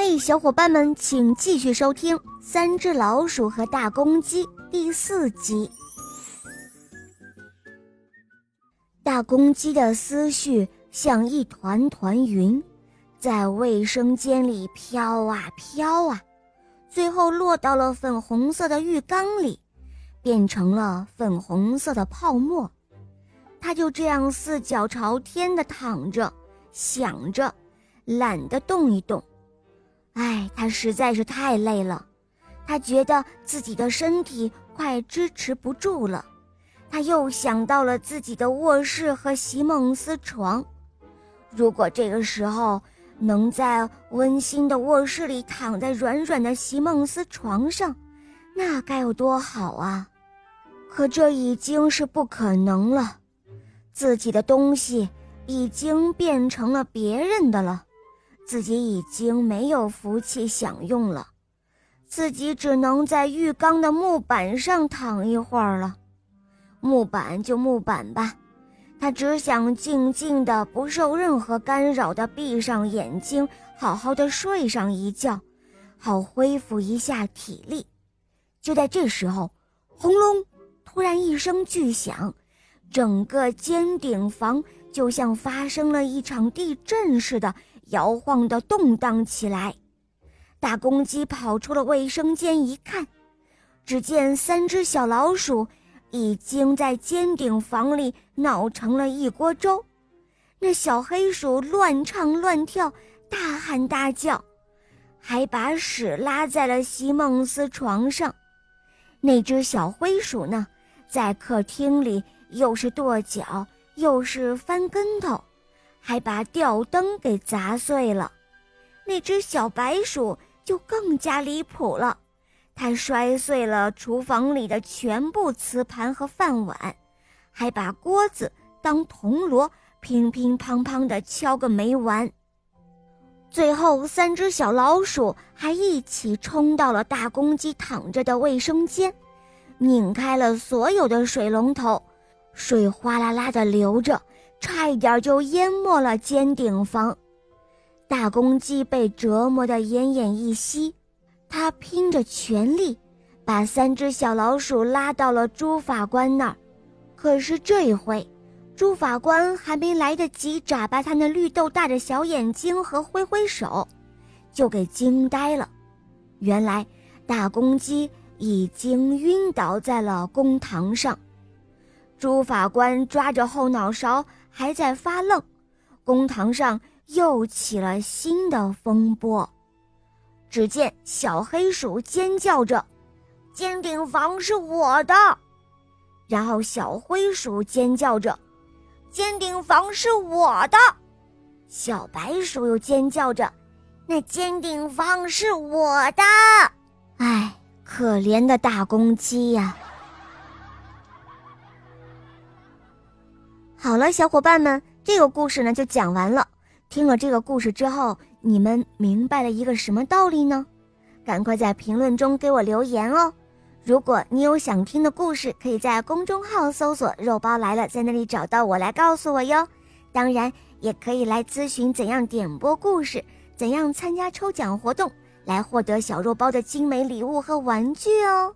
嘿，小伙伴们，请继续收听《三只老鼠和大公鸡》第四集。大公鸡的思绪像一团团云，在卫生间里飘啊飘啊，最后落到了粉红色的浴缸里，变成了粉红色的泡沫。它就这样四脚朝天的躺着，想着，懒得动一动。哎，他实在是太累了，他觉得自己的身体快支持不住了。他又想到了自己的卧室和席梦思床，如果这个时候能在温馨的卧室里躺在软软的席梦思床上，那该有多好啊！可这已经是不可能了，自己的东西已经变成了别人的了。自己已经没有福气享用了，自己只能在浴缸的木板上躺一会儿了。木板就木板吧，他只想静静的、不受任何干扰的闭上眼睛，好好的睡上一觉，好恢复一下体力。就在这时候，轰隆！突然一声巨响，整个尖顶房就像发生了一场地震似的。摇晃的动荡起来，大公鸡跑出了卫生间，一看，只见三只小老鼠已经在尖顶房里闹成了一锅粥。那小黑鼠乱唱乱跳，大喊大叫，还把屎拉在了席梦思床上。那只小灰鼠呢，在客厅里又是跺脚，又是翻跟头。还把吊灯给砸碎了，那只小白鼠就更加离谱了，它摔碎了厨房里的全部瓷盘和饭碗，还把锅子当铜锣乒乒乓乓地敲个没完。最后，三只小老鼠还一起冲到了大公鸡躺着的卫生间，拧开了所有的水龙头，水哗啦啦地流着。差一点就淹没了尖顶房，大公鸡被折磨得奄奄一息，它拼着全力把三只小老鼠拉到了朱法官那儿。可是这一回，朱法官还没来得及眨巴他那绿豆大的小眼睛和挥挥手，就给惊呆了。原来，大公鸡已经晕倒在了公堂上。朱法官抓着后脑勺。还在发愣，公堂上又起了新的风波。只见小黑鼠尖叫着：“尖顶房是我的！”然后小灰鼠尖叫着：“尖顶房是我的！”小白鼠又尖叫着：“那尖顶房是我的！”哎，可怜的大公鸡呀！好了，小伙伴们，这个故事呢就讲完了。听了这个故事之后，你们明白了一个什么道理呢？赶快在评论中给我留言哦！如果你有想听的故事，可以在公众号搜索“肉包来了”，在那里找到我来告诉我哟。当然，也可以来咨询怎样点播故事，怎样参加抽奖活动，来获得小肉包的精美礼物和玩具哦。